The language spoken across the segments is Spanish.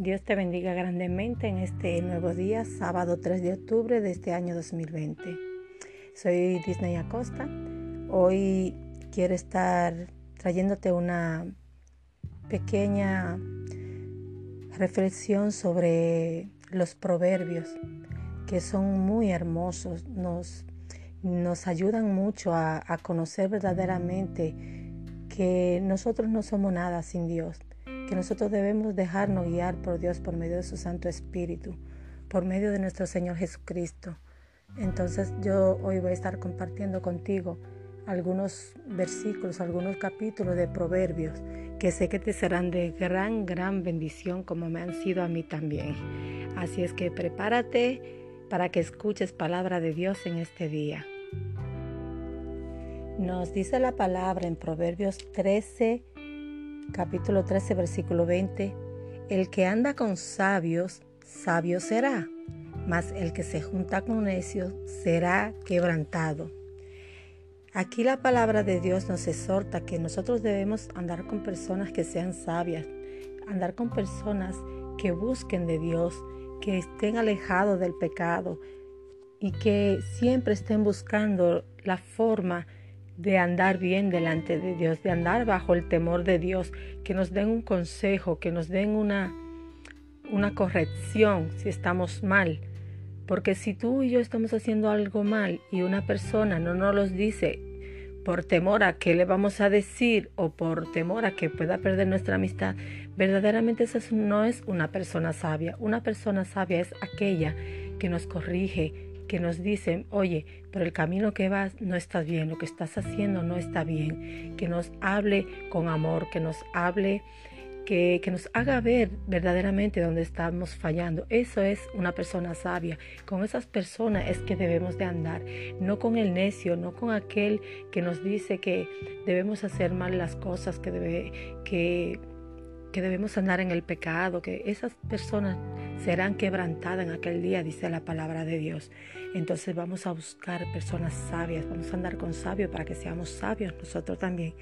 Dios te bendiga grandemente en este nuevo día, sábado 3 de octubre de este año 2020. Soy Disney Acosta. Hoy quiero estar trayéndote una pequeña reflexión sobre los proverbios, que son muy hermosos, nos, nos ayudan mucho a, a conocer verdaderamente que nosotros no somos nada sin Dios que nosotros debemos dejarnos guiar por Dios por medio de su Santo Espíritu, por medio de nuestro Señor Jesucristo. Entonces yo hoy voy a estar compartiendo contigo algunos versículos, algunos capítulos de Proverbios que sé que te serán de gran, gran bendición como me han sido a mí también. Así es que prepárate para que escuches palabra de Dios en este día. Nos dice la palabra en Proverbios 13, capítulo 13, versículo 20, el que anda con sabios, sabio será, mas el que se junta con necios será quebrantado. Aquí la palabra de Dios nos exhorta que nosotros debemos andar con personas que sean sabias, andar con personas que busquen de Dios, que estén alejados del pecado y que siempre estén buscando la forma de andar bien delante de Dios, de andar bajo el temor de Dios, que nos den un consejo, que nos den una, una corrección si estamos mal. Porque si tú y yo estamos haciendo algo mal y una persona no nos lo dice por temor a que le vamos a decir o por temor a que pueda perder nuestra amistad, verdaderamente esa no es una persona sabia. Una persona sabia es aquella que nos corrige, que nos dicen, oye, por el camino que vas no estás bien, lo que estás haciendo no está bien, que nos hable con amor, que nos hable, que, que nos haga ver verdaderamente dónde estamos fallando. Eso es una persona sabia. Con esas personas es que debemos de andar, no con el necio, no con aquel que nos dice que debemos hacer mal las cosas, que, debe, que que debemos andar en el pecado, que esas personas serán quebrantadas en aquel día, dice la palabra de Dios. Entonces vamos a buscar personas sabias, vamos a andar con sabios para que seamos sabios nosotros también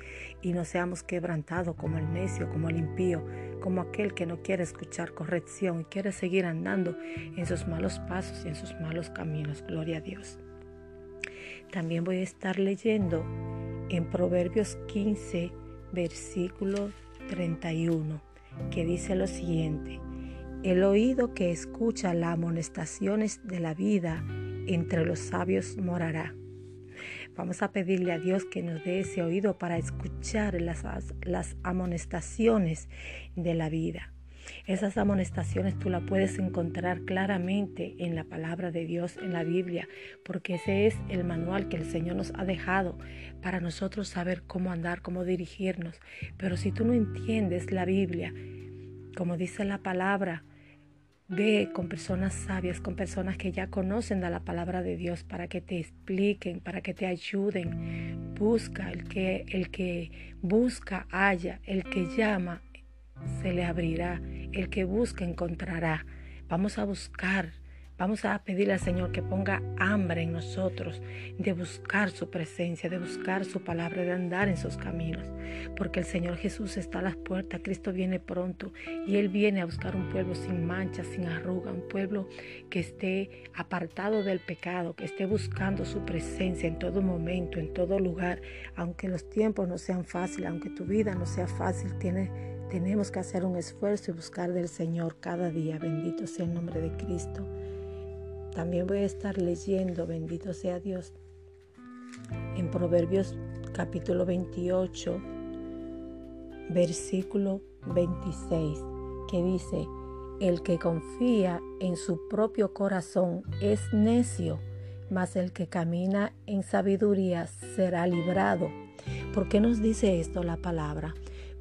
y no seamos quebrantados como el necio, como el impío, como aquel que no quiere escuchar corrección y quiere seguir andando en sus malos pasos y en sus malos caminos. Gloria a Dios. También voy a estar leyendo en Proverbios 15, versículo 31, que dice lo siguiente, el oído que escucha las amonestaciones de la vida entre los sabios morará. Vamos a pedirle a Dios que nos dé ese oído para escuchar las, las amonestaciones de la vida. Esas amonestaciones tú las puedes encontrar claramente en la palabra de Dios, en la Biblia, porque ese es el manual que el Señor nos ha dejado para nosotros saber cómo andar, cómo dirigirnos. Pero si tú no entiendes la Biblia, como dice la palabra, Ve con personas sabias, con personas que ya conocen la palabra de Dios para que te expliquen, para que te ayuden. Busca el que el que busca haya, el que llama se le abrirá, el que busca encontrará. Vamos a buscar Vamos a pedirle al Señor que ponga hambre en nosotros de buscar su presencia, de buscar su palabra, de andar en sus caminos. Porque el Señor Jesús está a las puertas, Cristo viene pronto y Él viene a buscar un pueblo sin mancha, sin arruga, un pueblo que esté apartado del pecado, que esté buscando su presencia en todo momento, en todo lugar. Aunque los tiempos no sean fáciles, aunque tu vida no sea fácil, tenemos que hacer un esfuerzo y buscar del Señor cada día. Bendito sea el nombre de Cristo. También voy a estar leyendo, bendito sea Dios, en Proverbios capítulo 28, versículo 26, que dice, el que confía en su propio corazón es necio, mas el que camina en sabiduría será librado. ¿Por qué nos dice esto la palabra?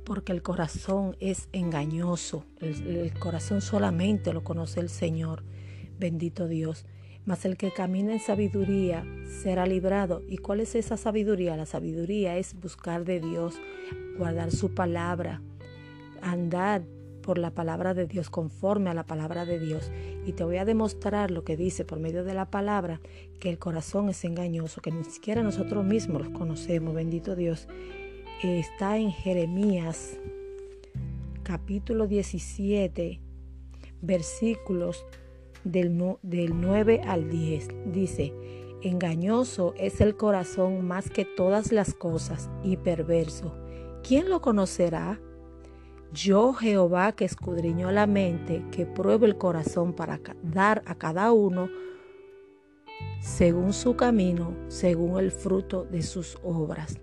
Porque el corazón es engañoso, el, el corazón solamente lo conoce el Señor bendito Dios. Mas el que camina en sabiduría será librado. ¿Y cuál es esa sabiduría? La sabiduría es buscar de Dios, guardar su palabra, andar por la palabra de Dios, conforme a la palabra de Dios. Y te voy a demostrar lo que dice por medio de la palabra, que el corazón es engañoso, que ni siquiera nosotros mismos los conocemos, bendito Dios. Está en Jeremías capítulo 17 versículos del, del 9 al 10. Dice, engañoso es el corazón más que todas las cosas y perverso. ¿Quién lo conocerá? Yo Jehová que escudriñó la mente, que pruebe el corazón para dar a cada uno según su camino, según el fruto de sus obras.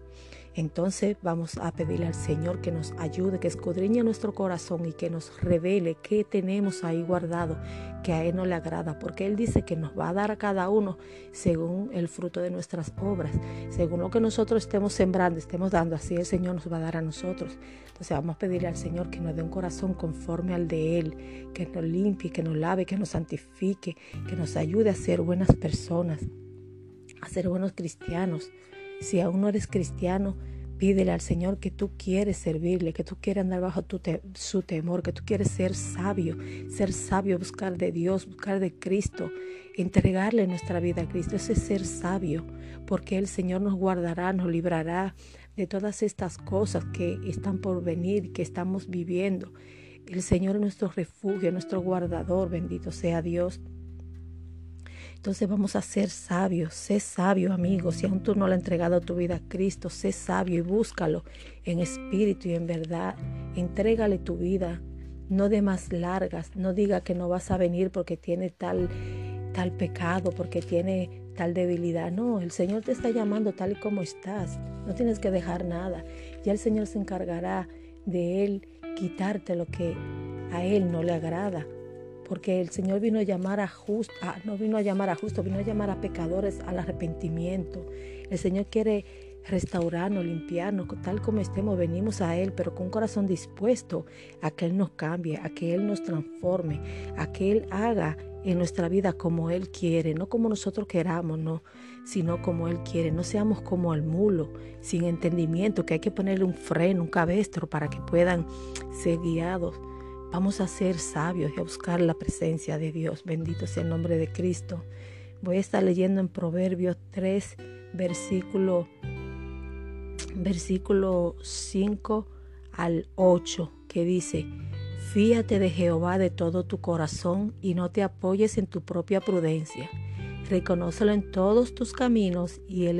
Entonces vamos a pedirle al Señor que nos ayude, que escudriñe nuestro corazón y que nos revele qué tenemos ahí guardado que a Él no le agrada, porque Él dice que nos va a dar a cada uno según el fruto de nuestras obras, según lo que nosotros estemos sembrando, estemos dando, así el Señor nos va a dar a nosotros. Entonces vamos a pedirle al Señor que nos dé un corazón conforme al de Él, que nos limpie, que nos lave, que nos santifique, que nos ayude a ser buenas personas, a ser buenos cristianos si aún no eres cristiano, pídele al Señor que tú quieres servirle, que tú quieres andar bajo su temor, que tú quieres ser sabio, ser sabio, buscar de Dios, buscar de Cristo, entregarle nuestra vida a Cristo. Ese es ser sabio, porque el Señor nos guardará, nos librará de todas estas cosas que están por venir, que estamos viviendo. El Señor es nuestro refugio, nuestro guardador, bendito sea Dios. Entonces vamos a ser sabios, sé sabio amigo, si aún tú no le has entregado tu vida a Cristo, sé sabio y búscalo en espíritu y en verdad, entrégale tu vida, no de más largas, no diga que no vas a venir porque tiene tal, tal pecado, porque tiene tal debilidad, no, el Señor te está llamando tal y como estás, no tienes que dejar nada, ya el Señor se encargará de Él quitarte lo que a Él no le agrada porque el Señor vino a llamar a justo, no vino a llamar a justo, vino a llamar a pecadores al arrepentimiento. El Señor quiere restaurarnos, limpiarnos, tal como estemos, venimos a Él, pero con un corazón dispuesto a que Él nos cambie, a que Él nos transforme, a que Él haga en nuestra vida como Él quiere, no como nosotros queramos, no, sino como Él quiere. No seamos como el mulo, sin entendimiento, que hay que ponerle un freno, un cabestro para que puedan ser guiados Vamos a ser sabios y a buscar la presencia de Dios. Bendito sea el nombre de Cristo. Voy a estar leyendo en Proverbios 3, versículo, versículo 5 al 8, que dice, Fíate de Jehová de todo tu corazón y no te apoyes en tu propia prudencia. Reconócelo en todos tus caminos y Él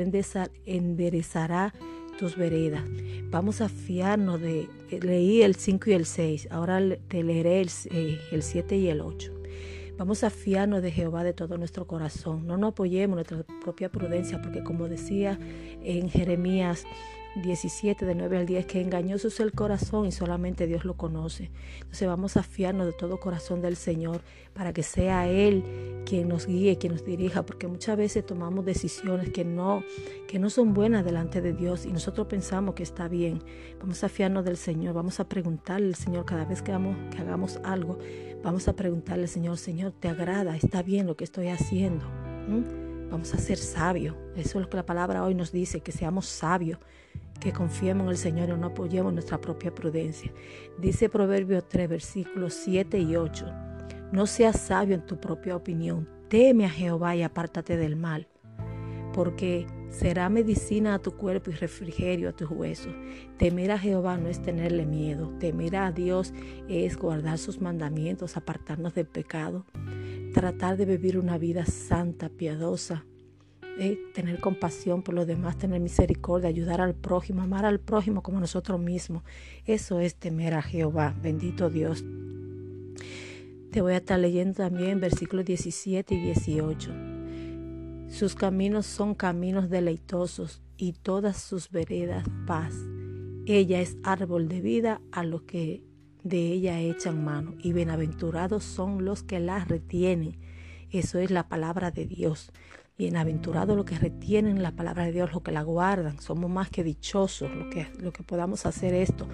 enderezará tus veredas. Vamos a fiarnos de, leí el 5 y el 6, ahora te leeré el, eh, el 7 y el 8. Vamos a fiarnos de Jehová de todo nuestro corazón. No nos apoyemos nuestra propia prudencia, porque como decía en Jeremías 17, de 9 al 10, que engañoso es el corazón y solamente Dios lo conoce. Entonces vamos a fiarnos de todo corazón del Señor para que sea Él quien nos guíe, quien nos dirija, porque muchas veces tomamos decisiones que no, que no son buenas delante de Dios y nosotros pensamos que está bien. Vamos a fiarnos del Señor, vamos a preguntarle al Señor cada vez que hagamos, que hagamos algo, vamos a preguntarle al Señor, Señor, ¿te agrada? ¿Está bien lo que estoy haciendo? ¿Mm? Vamos a ser sabios. Eso es lo que la palabra hoy nos dice, que seamos sabios que confiemos en el Señor y no apoyemos nuestra propia prudencia. Dice Proverbios 3, versículos 7 y 8. No seas sabio en tu propia opinión. Teme a Jehová y apártate del mal, porque será medicina a tu cuerpo y refrigerio a tus huesos. Temer a Jehová no es tenerle miedo. Temer a Dios es guardar sus mandamientos, apartarnos del pecado, tratar de vivir una vida santa, piadosa, tener compasión por los demás, tener misericordia, ayudar al prójimo, amar al prójimo como nosotros mismos. Eso es temer a Jehová. Bendito Dios. Te voy a estar leyendo también versículos 17 y 18. Sus caminos son caminos deleitosos y todas sus veredas paz. Ella es árbol de vida a los que de ella echan mano y bienaventurados son los que la retienen. Eso es la palabra de Dios. Bienaventurado lo que retienen la palabra de Dios, lo que la guardan. Somos más que dichosos lo que, lo que podamos hacer esto.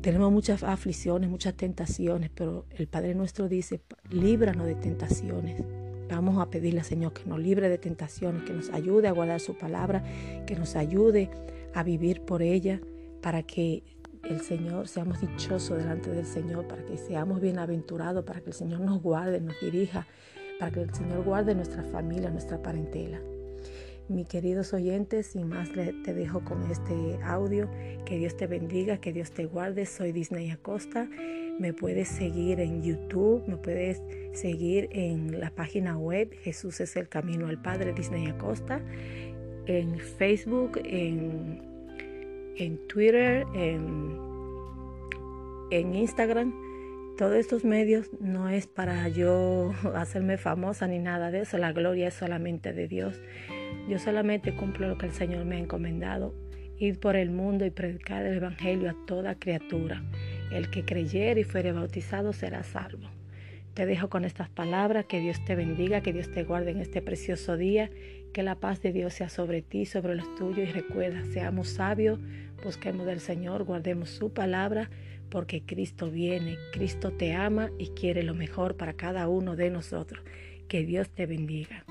Tenemos muchas aflicciones, muchas tentaciones, pero el Padre nuestro dice, líbranos de tentaciones. Vamos a pedirle al Señor que nos libre de tentaciones, que nos ayude a guardar su palabra, que nos ayude a vivir por ella, para que el Señor seamos dichosos delante del Señor, para que seamos bienaventurados, para que el Señor nos guarde, nos dirija, para que el Señor guarde nuestra familia, nuestra parentela. Mis queridos oyentes, sin más te dejo con este audio. Que Dios te bendiga, que Dios te guarde. Soy Disney Acosta. Me puedes seguir en YouTube, me puedes seguir en la página web Jesús es el Camino al Padre Disney Acosta, en Facebook, en, en Twitter, en, en Instagram. Todos estos medios no es para yo hacerme famosa ni nada de eso, la gloria es solamente de Dios. Yo solamente cumplo lo que el Señor me ha encomendado, ir por el mundo y predicar el Evangelio a toda criatura. El que creyere y fuere bautizado será salvo. Te dejo con estas palabras, que Dios te bendiga, que Dios te guarde en este precioso día, que la paz de Dios sea sobre ti, sobre los tuyos y recuerda, seamos sabios, busquemos del Señor, guardemos su palabra, porque Cristo viene, Cristo te ama y quiere lo mejor para cada uno de nosotros. Que Dios te bendiga.